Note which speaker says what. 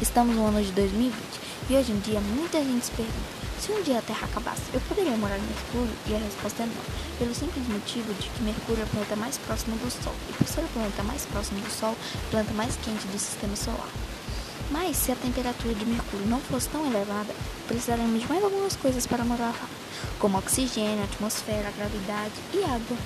Speaker 1: Estamos no ano de 2020 e hoje em dia muita gente se pergunta: se um dia a Terra acabasse, eu poderia morar em Mercúrio? E a resposta é não, pelo simples motivo de que Mercúrio é o planeta mais próximo do Sol, e por ser o planeta mais próximo do Sol, planta planeta mais quente do sistema solar. Mas se a temperatura de Mercúrio não fosse tão elevada, precisaremos de mais algumas coisas para morar lá, como oxigênio, atmosfera, gravidade e água.